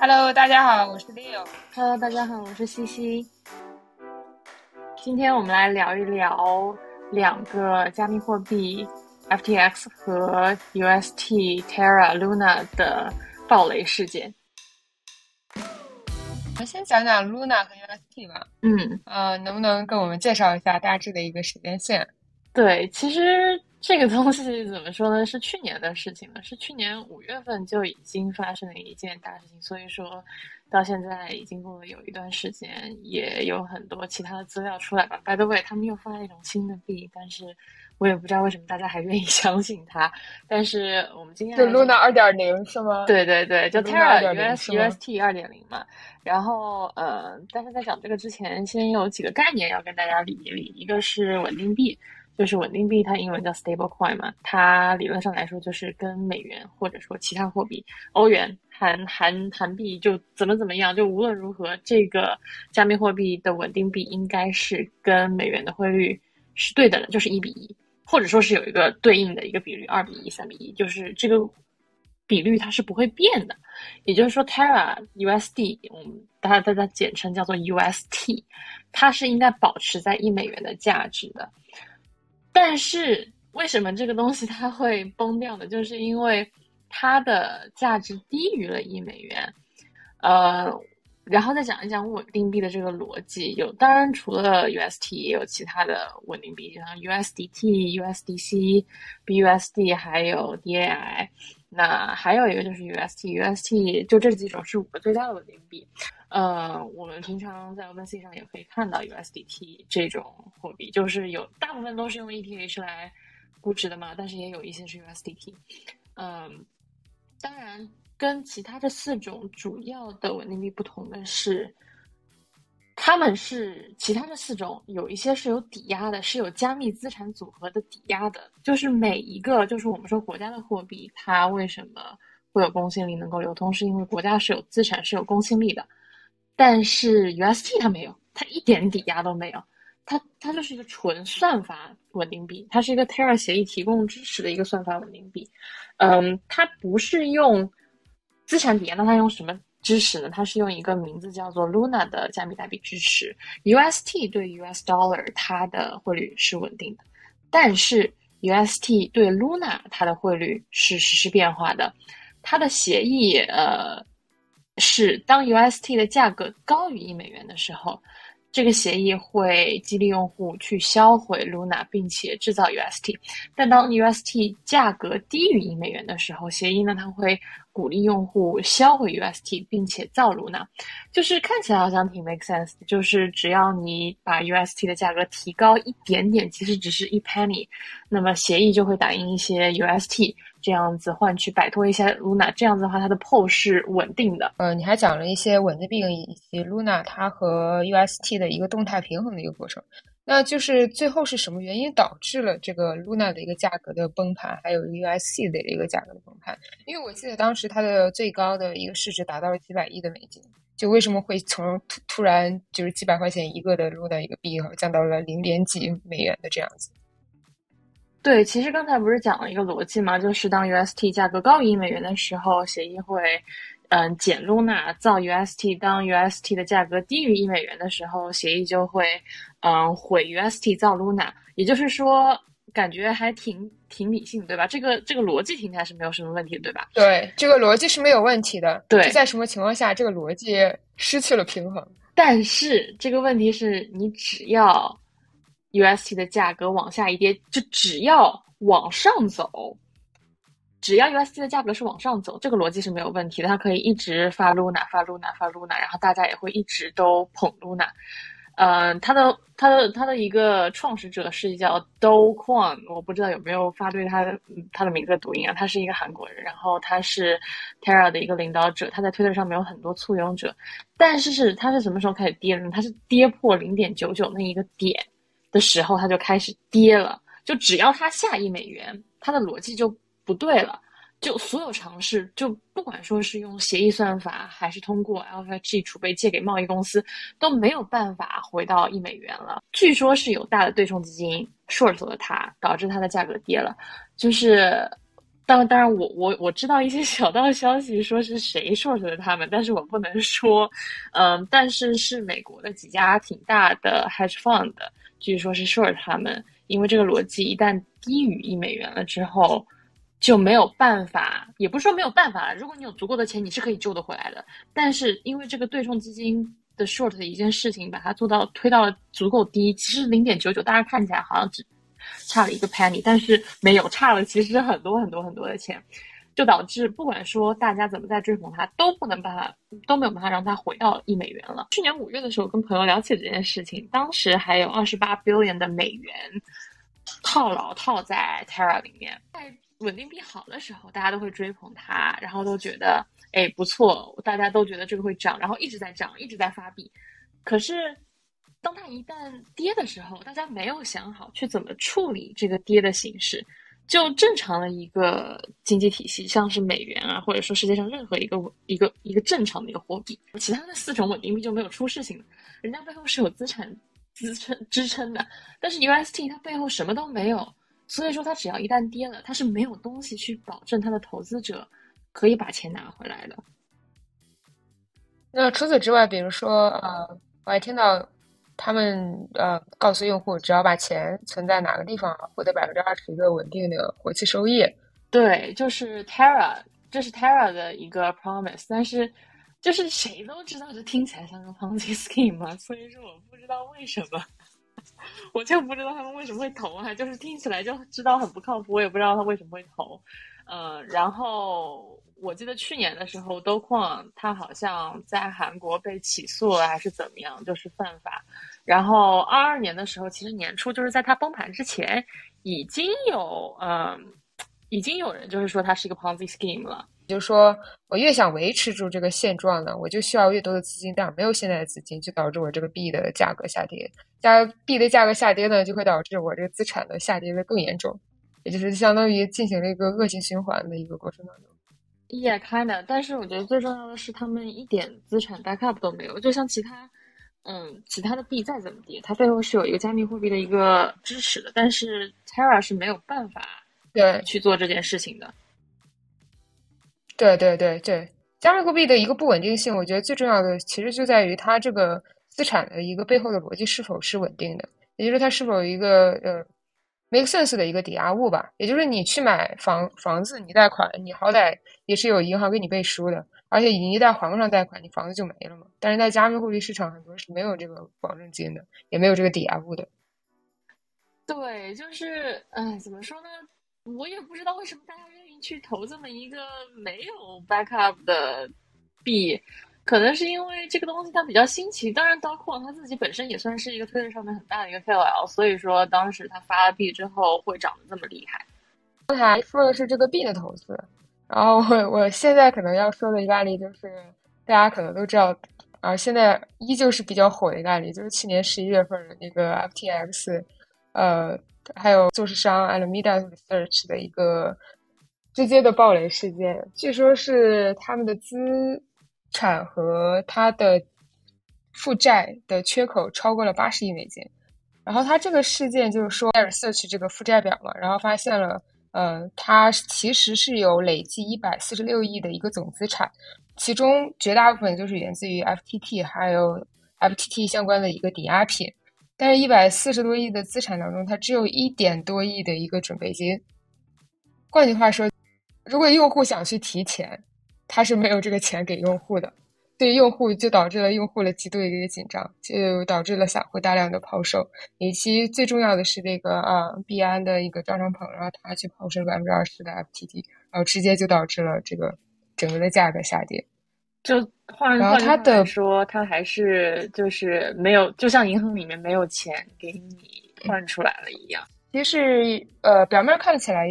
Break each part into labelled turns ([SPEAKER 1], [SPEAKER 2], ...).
[SPEAKER 1] Hello，大家好，我是 Leo。
[SPEAKER 2] Hello，大家好，我是西西。今天我们来聊一聊两个加密货币 FTX 和 UST Terra Luna 的暴雷事件。
[SPEAKER 1] 我们先讲讲 Luna 和 UST 吧。
[SPEAKER 2] 嗯，
[SPEAKER 1] 呃，能不能跟我们介绍一下大致的一个时间线？
[SPEAKER 2] 对，其实这个东西怎么说呢？是去年的事情了，是去年五月份就已经发生了一件大事情，所以说到现在已经过了有一段时间，也有很多其他的资料出来吧。By the way，他们又发了一种新的币，但是我也不知道为什么大家还愿意 相信它。但是我们今天
[SPEAKER 1] 就 Luna 二点零是吗？
[SPEAKER 2] 对对对，就 Terra
[SPEAKER 1] 2.0
[SPEAKER 2] US UST 二点零嘛。然后呃，但是在讲这个之前，先有几个概念要跟大家理一理，一个是稳定币。就是稳定币，它英文叫 stable coin 嘛，它理论上来说就是跟美元或者说其他货币、欧元、韩韩韩币就怎么怎么样，就无论如何，这个加密货币的稳定币应该是跟美元的汇率是对等的，就是一比一，或者说是有一个对应的一个比率，二比一、三比一，就是这个比率它是不会变的。也就是说，Terra USD，我们大家大家简称叫做 UST，它是应该保持在一美元的价值的。但是为什么这个东西它会崩掉呢？就是因为它的价值低于了一美元，呃，然后再讲一讲稳定币的这个逻辑。有，当然除了 UST 也有其他的稳定币，像 USDT、USDC、BUSD 还有 DAI。那还有一个就是 UST，UST 就这几种是五个最大的稳定币。呃，我们平常在 OpenSea 上也可以看到 USDT 这种货币，就是有大部分都是用 ETH 来估值的嘛，但是也有一些是 USDT。嗯，当然跟其他的四种主要的稳定币不同的是，他们是其他的四种有一些是有抵押的，是有加密资产组合的抵押的，就是每一个就是我们说国家的货币，它为什么会有公信力能够流通，是因为国家是有资产是有公信力的。但是 UST 它没有，它一点抵押都没有，它它就是一个纯算法稳定币，它是一个 Terra 协议提供支持的一个算法稳定币。嗯，它不是用资产抵押，那它用什么支持呢？它是用一个名字叫做 Luna 的加密代币支持。UST 对 US Dollar 它的汇率是稳定的，但是 UST 对 Luna 它的汇率是实时变化的，它的协议呃。是当 UST 的价格高于一美元的时候，这个协议会激励用户去销毁 Luna，并且制造 UST。但当 UST 价格低于一美元的时候，协议呢它会鼓励用户销毁 UST，并且造 Luna。就是看起来好像挺 make sense，的就是只要你把 UST 的价格提高一点点，其实只是一 penny，那么协议就会打印一些 UST。这样子换取摆脱一些 Luna，这样子的话，它的 PO 是稳定的。
[SPEAKER 1] 呃，你还讲了一些稳定币以及 Luna 它和 UST 的一个动态平衡的一个过程。那就是最后是什么原因导致了这个 Luna 的一个价格的崩盘，还有 USC 的一个价格的崩盘？因为我记得当时它的最高的一个市值达到了几百亿的美金，就为什么会从突突然就是几百块钱一个的 Luna 一个币降到了零点几美元的这样子？
[SPEAKER 2] 对，其实刚才不是讲了一个逻辑嘛？就是当 UST 价格高于一美元的时候，协议会嗯减 Luna 造 UST；当 UST 的价格低于一美元的时候，协议就会嗯毁 UST 造 Luna。也就是说，感觉还挺挺理性，对吧？这个这个逻辑听起来是没有什么问题，对吧？
[SPEAKER 1] 对，这个逻辑是没有问题的。
[SPEAKER 2] 对，
[SPEAKER 1] 在什么情况下这个逻辑失去了平衡？
[SPEAKER 2] 但是这个问题是你只要。UST 的价格往下一跌，就只要往上走，只要 UST 的价格是往上走，这个逻辑是没有问题的。它可以一直发 Luna，发 Luna，发 Luna，然后大家也会一直都捧 Luna。嗯，它的它的它的一个创始者是叫 Do Kwon，我不知道有没有发对他的他的名字的读音啊。他是一个韩国人，然后他是 Terra 的一个领导者，他在推特上面有很多簇拥者。但是是他是什么时候开始跌的呢？他是跌破零点九九那一个点。的时候，它就开始跌了。就只要它下一美元，它的逻辑就不对了。就所有尝试，就不管说是用协议算法，还是通过 LFG 储备借给贸易公司，都没有办法回到一美元了。据说是有大的对冲基金 short 了它，导致它的价格跌了。就是当当然，我我我知道一些小道消息，说是谁 short 的他们，但是我不能说，嗯，但是是美国的几家挺大的 hedge fund，据说是 short 他们，因为这个逻辑一旦低于一美元了之后，就没有办法，也不是说没有办法了，如果你有足够的钱，你是可以救得回来的，但是因为这个对冲基金的 short 的一件事情，把它做到推到了足够低，其实零点九九，大家看起来好像只。差了一个 penny，但是没有差了，其实很多很多很多的钱，就导致不管说大家怎么在追捧它，都不能把它都没有办法让它回到一美元了。去年五月的时候，跟朋友聊起这件事情，当时还有二十八 billion 的美元套牢套在 Terra 里面。在稳定币好的时候，大家都会追捧它，然后都觉得哎不错，大家都觉得这个会涨，然后一直在涨，一直在发币。可是。当它一旦跌的时候，大家没有想好去怎么处理这个跌的形式，就正常的一个经济体系，像是美元啊，或者说世界上任何一个一个一个正常的一个货币，其他的四种稳定币就没有出事情了。人家背后是有资产支撑支撑的，但是 UST 它背后什么都没有，所以说它只要一旦跌了，它是没有东西去保证它的投资者可以把钱拿回来的。
[SPEAKER 1] 那除此之外，比如说呃，我还听到。他们呃告诉用户，只要把钱存在哪个地方，获得百分之二十的稳定的活期收益。
[SPEAKER 2] 对，就是 Terra，这是 Terra 的一个 promise。但是，就是谁都知道这听起来像个 Ponzi scheme 嘛，所以说我不知道为什么，我就不知道他们为什么会投啊，就是听起来就知道很不靠谱，我也不知道他为什么会投。嗯，然后。我记得去年的时候，都矿它好像在韩国被起诉了，还是怎么样，就是犯法。然后二二年的时候，其实年初就是在它崩盘之前，已经有嗯，已经有人就是说它是一个 Ponzi scheme 了。
[SPEAKER 1] 就是说我越想维持住这个现状呢，我就需要越多的资金，但是没有现在的资金，就导致我这个币的价格下跌。加币的价格下跌呢，就会导致我这个资产的下跌的更严重，也就是相当于进行了一个恶性循环的一个过程当中。
[SPEAKER 2] 也开的，但是我觉得最重要的是，他们一点资产 backup 都没有。就像其他，嗯，其他的币再怎么跌，它背后是有一个加密货币的一个支持的。但是 Terra 是没有办法
[SPEAKER 1] 对
[SPEAKER 2] 去做这件事情的。
[SPEAKER 1] 对对对对，加密货币的一个不稳定性，我觉得最重要的其实就在于它这个资产的一个背后的逻辑是否是稳定的，也就是它是否有一个呃。Make sense 的一个抵押物吧，也就是你去买房房子，你贷款，你好歹也是有银行给你背书的，而且你一旦还不上贷款，你房子就没了嘛。但是在加密货币市场，很多是没有这个保证金的，也没有这个抵押物的。
[SPEAKER 2] 对，就是，哎，怎么说呢？我也不知道为什么大家愿意去投这么一个没有 backup 的币。可能是因为这个东西它比较新奇，当然刀矿它自己本身也算是一个推特上面很大的一个 KOL，所以说当时他发了币之后会涨得这么厉害。
[SPEAKER 1] 刚才说的是这个币的投资，然后我我现在可能要说的一个案例就是大家可能都知道，啊，现在依旧是比较火的一个案例，就是去年十一月份的那个 FTX，呃，还有做市商 Alameda Research 的一个直接的暴雷事件，据说是他们的资。产和它的负债的缺口超过了八十亿美金，然后他这个事件就是说，search 这个负债表嘛，然后发现了，呃，它其实是有累计一百四十六亿的一个总资产，其中绝大部分就是源自于 FTT 还有 FTT 相关的一个抵押品，但是，一百四十多亿的资产当中，它只有一点多亿的一个准备金。换句话说，如果用户想去提钱，他是没有这个钱给用户的，对用户就导致了用户的极度的一个紧张，就导致了散户大量的抛售。以及最重要的是这个啊，币安的一个张长鹏，然后他去抛售百分之二十的 FTT，然后直接就导致了这个整个的价格下跌。
[SPEAKER 2] 就换然后他的说，他还是就是没有，就像银行里面没有钱给你换出来了一样。
[SPEAKER 1] 其实呃，表面看起来。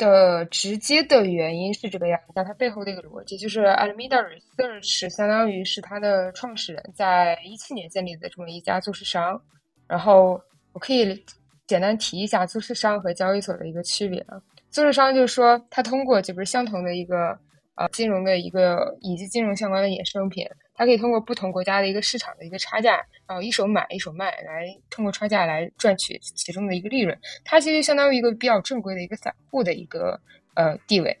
[SPEAKER 1] 的直接的原因是这个样子，但它背后的一个逻辑就是 Alameda Research 相当于是它的创始人在一七年建立的这么一家做市商。然后我可以简单提一下做市商和交易所的一个区别啊。做市商就是说，它通过就不是相同的一个呃金融的一个以及金融相关的衍生品。它可以通过不同国家的一个市场的一个差价，然后一手买一手卖，来通过差价来赚取其中的一个利润。它其实相当于一个比较正规的一个散户的一个呃地位。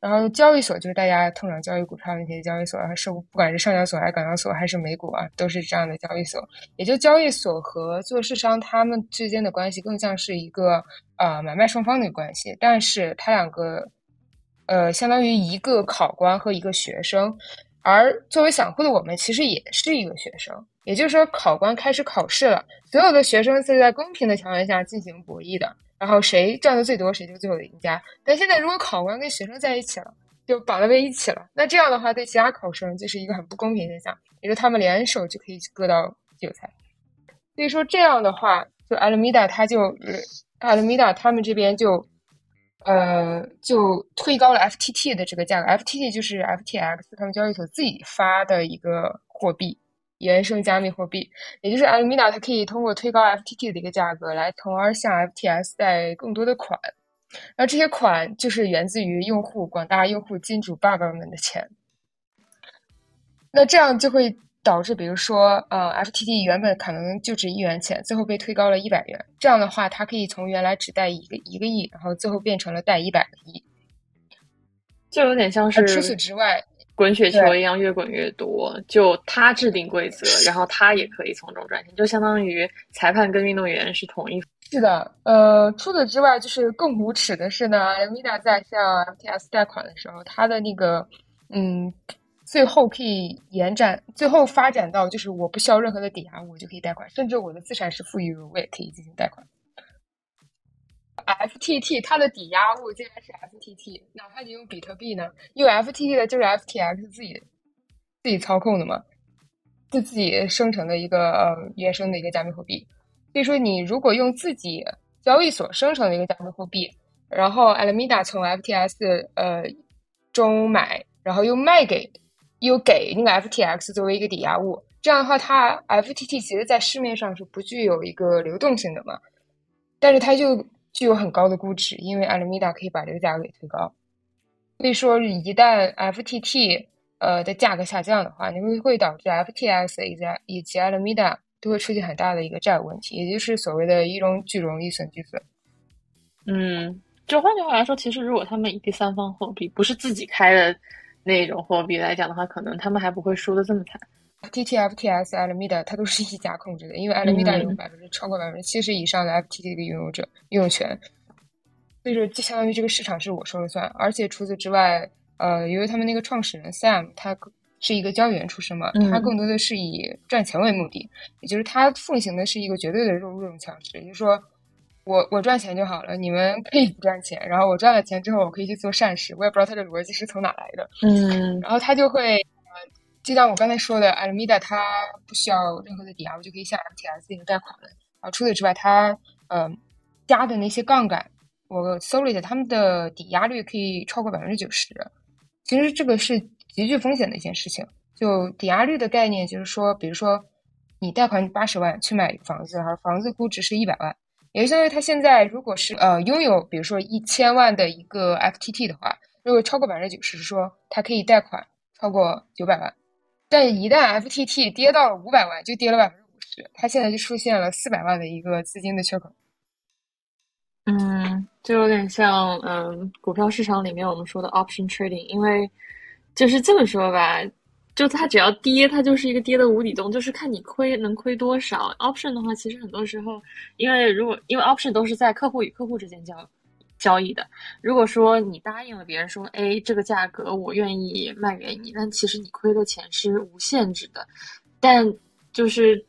[SPEAKER 1] 然后交易所就是大家通常交易股票那些交易所，还是不管是上交所还是港交所还是美股啊，都是这样的交易所。也就交易所和做市商他们之间的关系更像是一个呃买卖双方的关系，但是它两个呃相当于一个考官和一个学生，而作为散户的我们其实也是一个学生。也就是说，考官开始考试了，所有的学生是在公平的条件下进行博弈的。然后谁赚的最多，谁就最后的赢家。但现在如果考官跟学生在一起了，就绑在一起了，那这样的话对其他考生就是一个很不公平现象，也就他们联手就可以割到韭菜。所以说这样的话，就 Alameda 他就 Alameda 他们这边就呃就推高了 FTT 的这个价格，FTT 就是 FTX 他们交易所自己发的一个货币。原生加密货币，也就是 Alameda，它可以通过推高 FTT 的一个价格，来从而向 FTS 贷更多的款。那这些款就是源自于用户广大用户金主爸爸们的钱。那这样就会导致，比如说，呃，FTT 原本可能就值一元钱，最后被推高了一百元。这样的话，它可以从原来只贷一个一个亿，然后最后变成了贷一百个亿。
[SPEAKER 2] 就有点像是
[SPEAKER 1] 除此之外。
[SPEAKER 2] 滚雪球一样越滚越多，就他制定规则，然后他也可以从中赚钱，就相当于裁判跟运动员是同一。
[SPEAKER 1] 是的，呃，除此之外，就是更无耻的是呢，Alameda 在向 FTS 贷款的时候，他的那个，嗯，最后可以延展，最后发展到就是我不需要任何的抵押物，我就可以贷款，甚至我的资产是负余额，我也可以进行贷款。FTT 它的抵押物竟然是 FTT，哪怕你用比特币呢？因为 FTT 的就是 FTX 自己自己操控的嘛，就自己生成的一个呃原生的一个加密货币。所以说，你如果用自己交易所生成的一个加密货币，然后 Alameda 从 FTS 呃中买，然后又卖给又给那个 FTX 作为一个抵押物，这样的话，它 FTT 其实在市面上是不具有一个流动性的嘛，但是它就。具有很高的估值，因为 Alameda 可以把这个价格给推高。所以说，一旦 FTT 呃的价格下降的话，你会会导致 FTX 以及以及 Alameda 都会出现很大的一个债务问题，也就是所谓的一荣俱荣，一损俱损。
[SPEAKER 2] 嗯，就换句话来说，其实如果他们以第三方货币不是自己开的那种货币来讲的话，可能他们还不会输的这么惨。
[SPEAKER 1] FTT、FTS、Alameda，它都是一家控制的，因为 Alameda 有百分之超过百分之七十以上的 FTT 的拥有者拥有权，所以说就相当于这个市场是我说了算。而且除此之外，呃，由于他们那个创始人 Sam 他是一个交易员出身嘛，他更多的是以赚钱为目的，也就是他奉行的是一个绝对的弱肉强食，也就是说我我赚钱就好了，你们可以不赚钱，然后我赚了钱之后，我可以去做善事，我也不知道他的逻辑是从哪来的，
[SPEAKER 2] 嗯，
[SPEAKER 1] 然后他就会。就像我刚才说的，Alameda 它不需要任何的抵押，我就可以向 MTS 进行贷款了。啊，除此之外，他呃加的那些杠杆，我搜了一下，他们的抵押率可以超过百分之九十。其实这个是极具风险的一件事情。就抵押率的概念，就是说，比如说你贷款八十万去买房子，而房子估值是一百万，也就相当于他现在如果是呃拥有比如说一千万的一个 FTT 的话，如果超过百分之九十，说他可以贷款超过九百万。但一旦 FTT 跌到了五百万，就跌了百分之五十，它现在就出现了四百万的一个资金的缺口。
[SPEAKER 2] 嗯，就有点像嗯，股票市场里面我们说的 option trading，因为就是这么说吧，就它只要跌，它就是一个跌的无底洞，就是看你亏能亏多少。option 的话，其实很多时候，因为如果因为 option 都是在客户与客户之间交。交易的，如果说你答应了别人说，哎，这个价格我愿意卖给你，但其实你亏的钱是无限制的。但就是，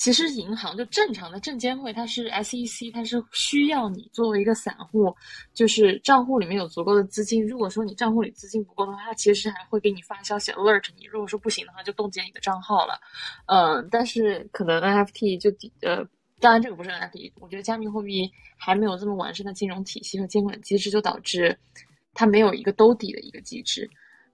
[SPEAKER 2] 其实银行就正常的证监会，它是 SEC，它是需要你作为一个散户，就是账户里面有足够的资金。如果说你账户里资金不够的话，它其实还会给你发消息 alert 你。如果说不行的话，就冻结你的账号了。嗯，但是可能 NFT 就呃。当然，这个不是 NFT。我觉得加密货币还没有这么完善的金融体系和监管机制，就导致它没有一个兜底的一个机制。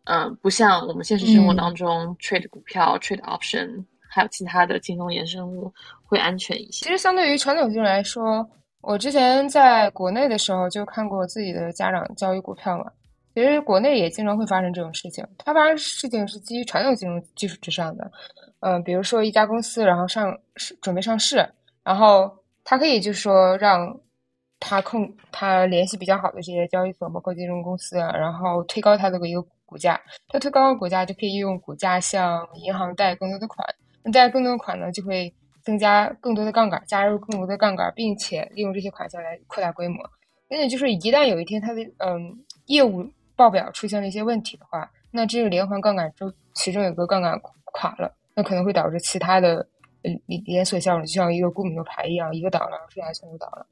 [SPEAKER 2] 嗯，不像我们现实生活当中 trade 股票、trade option，还有其他的金融衍生物会安全一些。
[SPEAKER 1] 其实，相对于传统金融来说，我之前在国内的时候就看过自己的家长交易股票嘛。其实国内也经常会发生这种事情。它发生事情是基于传统金融技术之上的。嗯，比如说一家公司，然后上市准备上市。然后他可以就是说让他控他联系比较好的这些交易所，包括金融公司，然后推高它的一个股价。它推高股价就可以用股价向银行贷更多的款，那贷更多的款呢，就会增加更多的杠杆，加入更多的杠杆，并且利用这些款项来扩大规模。那也就是一旦有一天它的嗯业务报表出现了一些问题的话，那这个连环杠杆中其中有个杠杆垮了，那可能会导致其他的连连锁效应，就像一个固米诺牌一样，一个倒了，剩下全都倒了。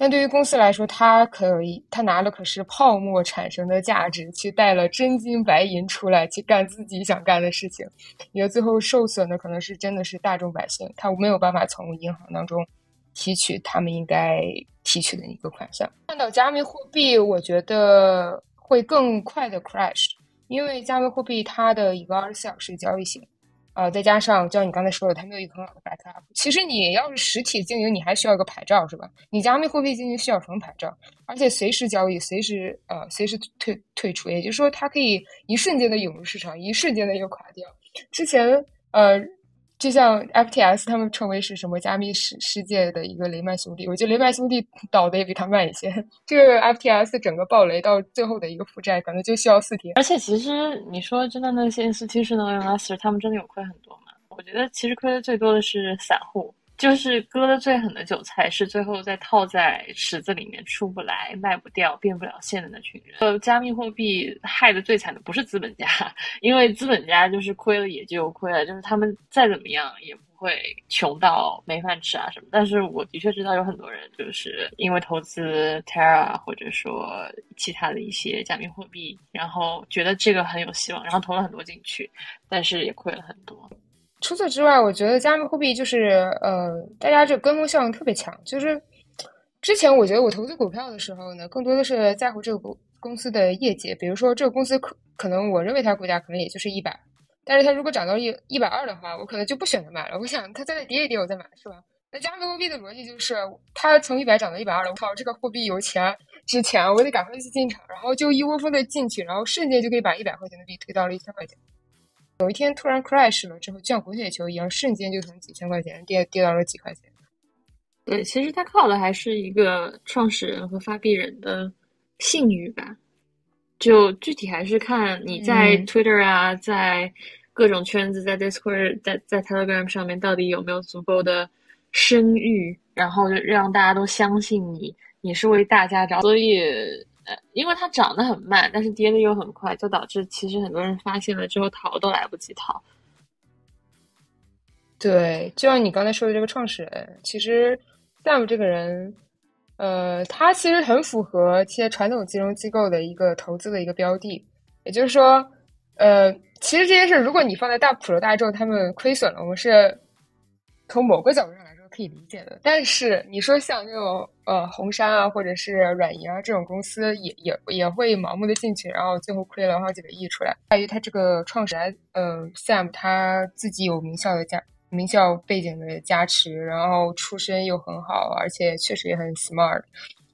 [SPEAKER 1] 但对于公司来说，它可以，它拿了可是泡沫产生的价值，去带了真金白银出来，去干自己想干的事情。也最后受损的可能是真的是大众百姓，他没有办法从银行当中提取他们应该提取的一个款项。看到加密货币，我觉得会更快的 crash，因为加密货币它的一个二十四小时交易性。呃，再加上就像你刚才说的，它没有一个很好的 backup。其实你要是实体经营，你还需要一个牌照，是吧？你加密货币经营需要什么牌照？而且随时交易，随时呃，随时退退出，也就是说，它可以一瞬间的涌入市场，一瞬间的又垮掉。之前呃。就像 FTS 他们称为是什么加密世世界的一个雷曼兄弟，我觉得雷曼兄弟倒的也比他慢一些。这个 FTS 整个暴雷到最后的一个负债，可能就需要四天。
[SPEAKER 2] 而且其实你说真的，那些 institutional investor 他们真的有亏很多吗？我觉得其实亏的最多的是散户。就是割的最狠的韭菜，是最后再套在池子里面出不来、卖不掉、变不了现的那群人。呃，加密货币害的最惨的不是资本家，因为资本家就是亏了也就亏了，就是他们再怎么样也不会穷到没饭吃啊什么。但是我的确知道有很多人就是因为投资 Terra 或者说其他的一些加密货币，然后觉得这个很有希望，然后投了很多进去，但是也亏了很多。
[SPEAKER 1] 除此之外，我觉得加密货币就是呃，大家这跟风效应特别强。就是之前我觉得我投资股票的时候呢，更多的是在乎这个公公司的业绩。比如说这个公司可可能我认为它股价可能也就是一百，但是它如果涨到一一百二的话，我可能就不选择买了。我想它再跌一跌，我再买，是吧？那加密货币的逻辑就是，它从一百涨到一百二了，我靠，这个货币有钱值钱，我得赶快去进场，然后就一窝蜂的进去，然后瞬间就可以把一百块钱的币推到了一千块钱。有一天突然 crash 了之后，就像滚雪球一样，瞬间就从几千块钱跌跌到了几块钱。
[SPEAKER 2] 对，其实他靠的还是一个创始人和发币人的信誉吧。就具体还是看你在 Twitter 啊，在各种圈子，在 Discord，在在 Telegram 上面到底有没有足够的声誉，然后让大家都相信你，你是为大家着。所以。因为它涨得很慢，但是跌的又很快，就导致其实很多人发现了之后逃都来不及逃。
[SPEAKER 1] 对，就像你刚才说的这个创始人，其实 Sam 这个人，呃，他其实很符合一些传统金融机构的一个投资的一个标的。也就是说，呃，其实这件事如果你放在大普罗大众，他们亏损了，我们是从某个角度。可以理解的，但是你说像这种呃红杉啊，或者是软银啊这种公司，也也也会盲目的进去，然后最后亏了好几个亿出来。在于他这个创始人呃 Sam 他自己有名校的加名校背景的加持，然后出身又很好，而且确实也很 smart，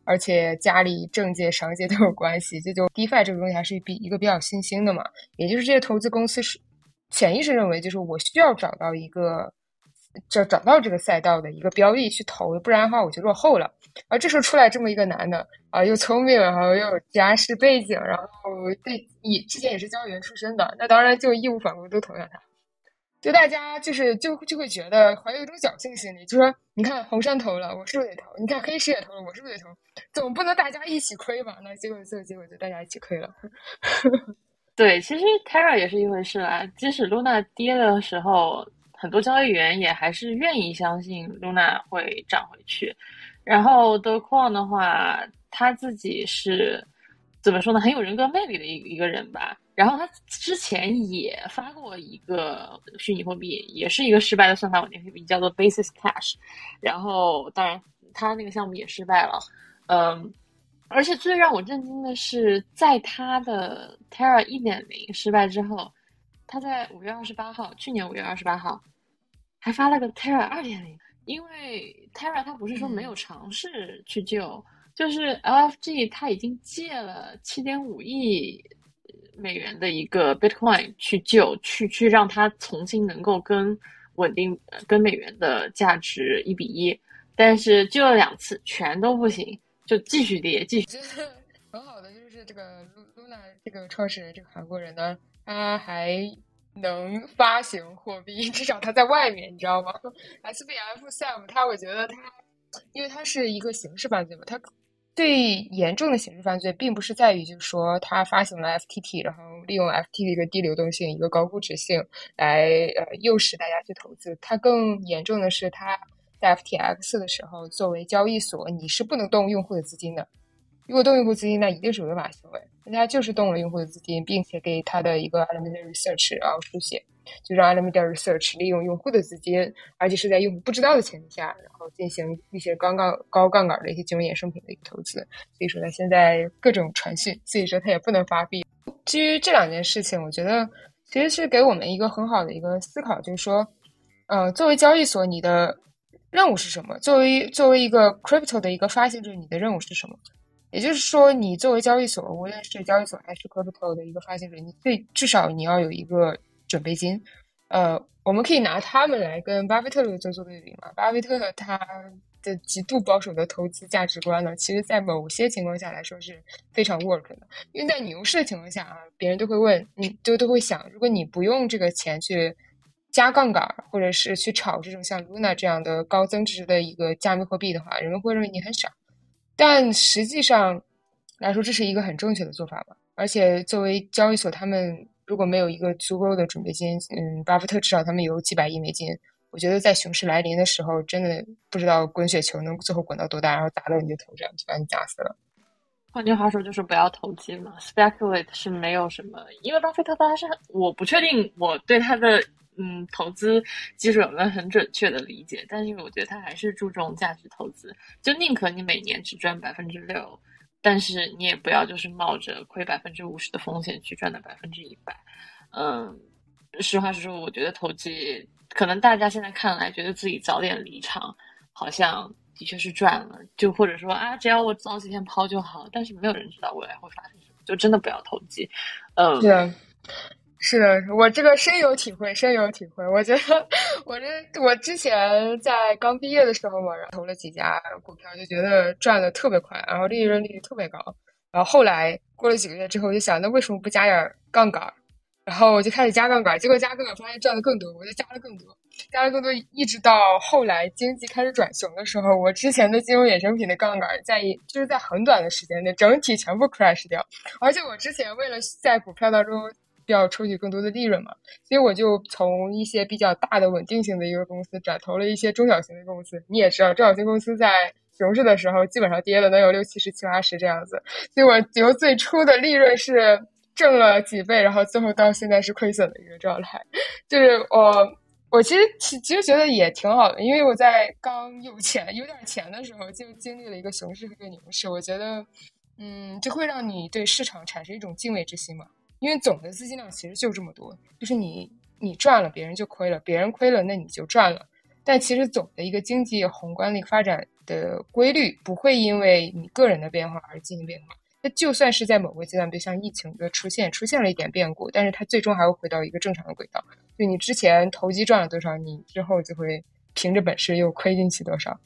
[SPEAKER 1] 而且家里政界商界都有关系。这就 DeFi 这个东西还是比一个比较新兴的嘛，也就是这些投资公司是潜意识认为，就是我需要找到一个。就找到这个赛道的一个标的去投，不然的话我就落后了。而这时候出来这么一个男的啊，又聪明，然后又有家世背景，然后对也之前也是交易员出身的，那当然就义无反顾都投向他。就大家就是就就会觉得怀有一种侥幸心理，就说你看红杉投了，我是不是得投？你看黑石也投了，我是不是得投？总不能大家一起亏吧？那结果最后结果就大家一起亏了。
[SPEAKER 2] 对，其实 Terra 也是一回事啦。即使 Luna 跌的时候。很多交易员也还是愿意相信 Luna 会涨回去，然后 The Quan 的话，他自己是怎么说呢？很有人格魅力的一一个人吧。然后他之前也发过一个虚拟货币，也是一个失败的算法稳定币，叫做 Basis Cash。然后当然他那个项目也失败了，嗯，而且最让我震惊的是，在他的 Terra 一点零失败之后。他在五月二十八号，去年五月二十八号，还发了个 Terra 二点零。因为 Terra 他不是说没有尝试去救，就是 LFG 他已经借了七点五亿美元的一个 Bitcoin 去救，去去让它重新能够跟稳定跟美元的价值一比一，但是救了两次全都不行，就继续跌，继续。
[SPEAKER 1] 很好的就是这个 Luna 这个创始人，这个韩国人呢，他还能发行货币，至少他在外面，你知道吗？SBF Sam 他，我觉得他，因为他是一个刑事犯罪嘛，他最严重的刑事犯罪，并不是在于就是说他发行了 FTT，然后利用 FT 的一个低流动性、一个高估值性来呃诱使大家去投资，他更严重的是他在 FTX 的时候，作为交易所，你是不能动用户的资金的。如果动用户资金，那一定是违法行为。人家就是动了用户的资金，并且给他的一个 elementary research 然后书写，就让 elementary research 利用用户的资金，而且是在用户不知道的前提下，然后进行一些高杠高杠杆的一些金融衍生品的一个投资。所以说他现在各种传讯，所以说他也不能发币。基于这两件事情，我觉得其实是给我们一个很好的一个思考，就是说，呃，作为交易所，你的任务是什么？作为作为一个 crypto 的一个发行者，你的任务是什么？也就是说，你作为交易所，无论是交易所还是 crypto 的一个发行者，你最至少你要有一个准备金。呃，我们可以拿他们来跟巴菲特做做对比嘛？巴菲特他的极度保守的投资价值观呢，其实在某些情况下来说是非常 work 的。因为在牛市的情况下啊，别人都会问，你就都会想，如果你不用这个钱去加杠杆，或者是去炒这种像 Luna 这样的高增值的一个加密货币的话，人们会认为你很傻。但实际上来说，这是一个很正确的做法吧。而且作为交易所，他们如果没有一个足够的准备金，嗯，巴菲特至少他们有几百亿美金。我觉得在熊市来临的时候，真的不知道滚雪球能最后滚到多大，然后砸到你的头上，就把你砸死了。
[SPEAKER 2] 换句话说，就是不要投机嘛。Speculate 是没有什么，因为巴菲特他是我不确定我对他的。嗯，投资基础有没有很准确的理解？但是我觉得他还是注重价值投资，就宁可你每年只赚百分之六，但是你也不要就是冒着亏百分之五十的风险去赚到百分之一百。嗯，实话实说，我觉得投机可能大家现在看来觉得自己早点离场，好像的确是赚了，就或者说啊，只要我早几天抛就好，但是没有人知道未来会发生什么，就真的不要投机。嗯。
[SPEAKER 1] 对。是的，我这个深有体会，深有体会。我觉得我这我之前在刚毕业的时候嘛，然后投了几家股票，就觉得赚的特别快，然后利润率特别高。然后后来过了几个月之后，我就想，那为什么不加点杠杆？然后我就开始加杠杆，结果加杠杆发现赚的更多，我就加了更多，加了更多，一直到后来经济开始转熊的时候，我之前的金融衍生品的杠杆在就是在很短的时间内整体全部 crash 掉，而且我之前为了在股票当中。要抽取更多的利润嘛，所以我就从一些比较大的稳定性的一个公司转投了一些中小型的公司。你也知道，中小型公司在熊市的时候基本上跌了能有六七十、七八十这样子。所以我由最初的利润是挣了几倍，然后最后到现在是亏损的一个状态。就是我，我其实其其实觉得也挺好的，因为我在刚有钱、有点钱的时候就经历了一个熊市和一个牛市。我觉得，嗯，这会让你对市场产生一种敬畏之心嘛。因为总的资金量其实就这么多，就是你你赚了，别人就亏了；别人亏了，那你就赚了。但其实总的一个经济宏观的发展的规律不会因为你个人的变化而进行变化。那就算是在某个阶段，就像疫情的出现，出现了一点变故，但是它最终还会回到一个正常的轨道。就你之前投机赚了多少，你之后就会凭着本事又亏进去多少。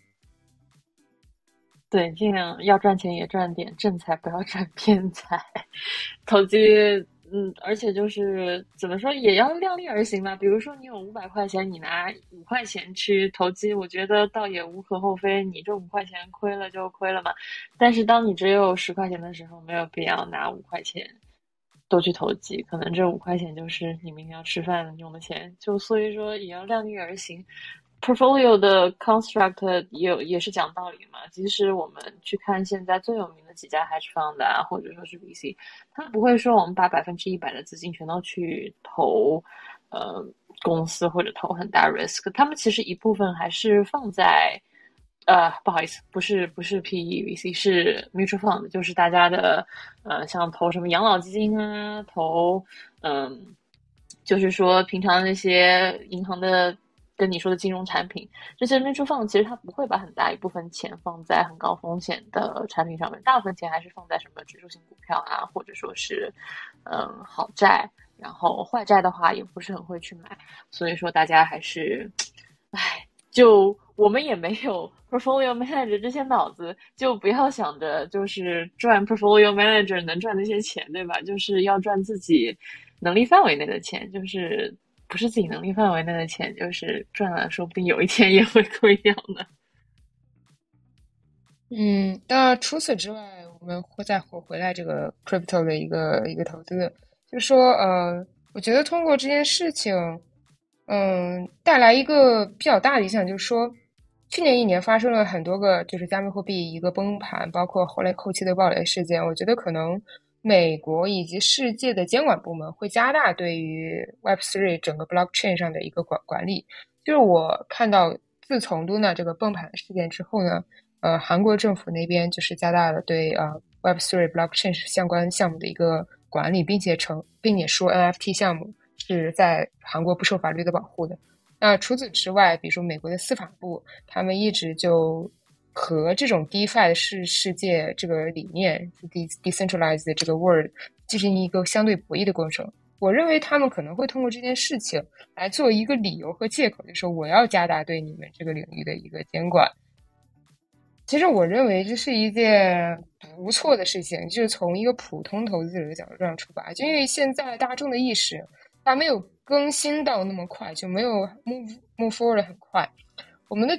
[SPEAKER 2] 对，尽量要赚钱也赚点正财，不要赚偏财。投机。嗯，而且就是怎么说，也要量力而行吧。比如说，你有五百块钱，你拿五块钱去投机，我觉得倒也无可厚非。你这五块钱亏了就亏了嘛。但是，当你只有十块钱的时候，没有必要拿五块钱都去投机。可能这五块钱就是你明天要吃饭用的钱，就所以说也要量力而行。Portfolio 的 construct 也有也是讲道理嘛。即使我们去看现在最有名的几家 hedge fund 啊，或者说是 VC，他不会说我们把百分之一百的资金全都去投呃公司或者投很大 risk。他们其实一部分还是放在呃不好意思，不是不是 PE VC，是 mutual fund，就是大家的呃像投什么养老基金啊，投嗯就是说平常那些银行的。跟你说的金融产品，这些 mutual fund 其实它不会把很大一部分钱放在很高风险的产品上面，大部分钱还是放在什么指数型股票啊，或者说是嗯好债，然后坏债的话也不是很会去买，所以说大家还是，唉，就我们也没有 portfolio manager 这些脑子，就不要想着就是赚 portfolio manager 能赚那些钱，对吧？就是要赚自己能力范围内的钱，就是不是自己能力范围内的钱，就是赚了，说不定有一天也会亏掉呢。
[SPEAKER 1] 嗯，那除此之外，我们会再回回来这个 crypto 的一个一个投资，就是说，呃，我觉得通过这件事情。嗯，带来一个比较大的影响，就是说，去年一年发生了很多个就是加密货币一个崩盘，包括后来后期的暴雷事件。我觉得可能美国以及世界的监管部门会加大对于 Web Three 整个 Blockchain 上的一个管管理。就是我看到，自从 Luna 这个崩盘事件之后呢，呃，韩国政府那边就是加大了对啊 Web Three Blockchain 相关项目的一个管理，并且成，并且说 NFT 项目。是在韩国不受法律的保护的。那除此之外，比如说美国的司法部，他们一直就和这种 DeFi 的世世界这个理念，de decentralized 这个 word 进行一个相对博弈的过程。我认为他们可能会通过这件事情来做一个理由和借口，就说我要加大对你们这个领域的一个监管。其实我认为这是一件不错的事情，就是从一个普通投资者的角度上出发，就因为现在大众的意识。它没有更新到那么快，就没有 move move forward 很快。我们的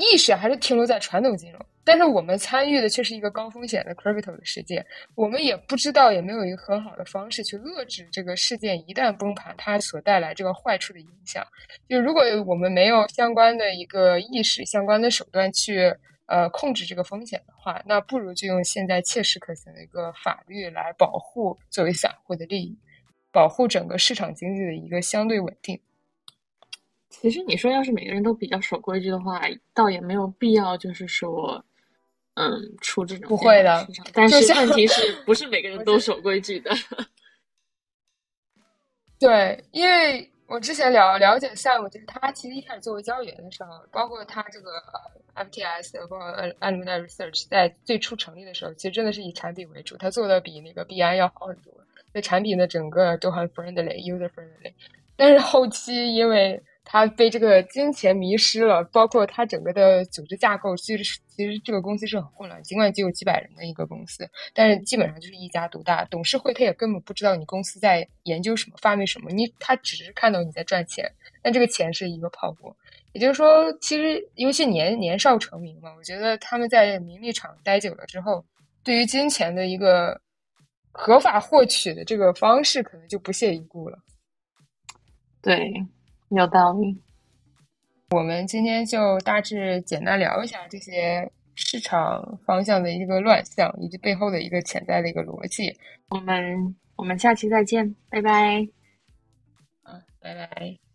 [SPEAKER 1] 意识还是停留在传统金融，但是我们参与的却是一个高风险的 crypto 的世界。我们也不知道，也没有一个很好的方式去遏制这个事件一旦崩盘，它所带来这个坏处的影响。就如果我们没有相关的一个意识、相关的手段去呃控制这个风险的话，那不如就用现在切实可行的一个法律来保护作为散户的利益。保护整个市场经济的一个相对稳定。
[SPEAKER 2] 其实你说，要是每个人都比较守规矩的话，倒也没有必要，就是说，嗯，出这种
[SPEAKER 1] 不会的。
[SPEAKER 2] 但是问题是 不是每个人都守规矩的？
[SPEAKER 1] 对，因为我之前了了解项目，就是他其实一开始作为交易员的时候，包括他这个 FTS 包括 Alumni Research 在最初成立的时候，其实真的是以产品为主，他做的比那个 BI 要好很多。那产品的整个都很 friendly，user friendly，但是后期因为他被这个金钱迷失了，包括他整个的组织架构，其实其实这个公司是很混乱。尽管只有几百人的一个公司，但是基本上就是一家独大。董事会他也根本不知道你公司在研究什么、发明什么，你他只是看到你在赚钱，但这个钱是一个泡沫。也就是说，其实尤其年年少成名嘛，我觉得他们在名利场待久了之后，对于金钱的一个。合法获取的这个方式可能就不屑一顾了。
[SPEAKER 2] 对，有道理。
[SPEAKER 1] 我们今天就大致简单聊一下这些市场方向的一个乱象，以及背后的一个潜在的一个逻辑。
[SPEAKER 2] 我们我们下期再见，拜拜。
[SPEAKER 1] 啊，拜拜。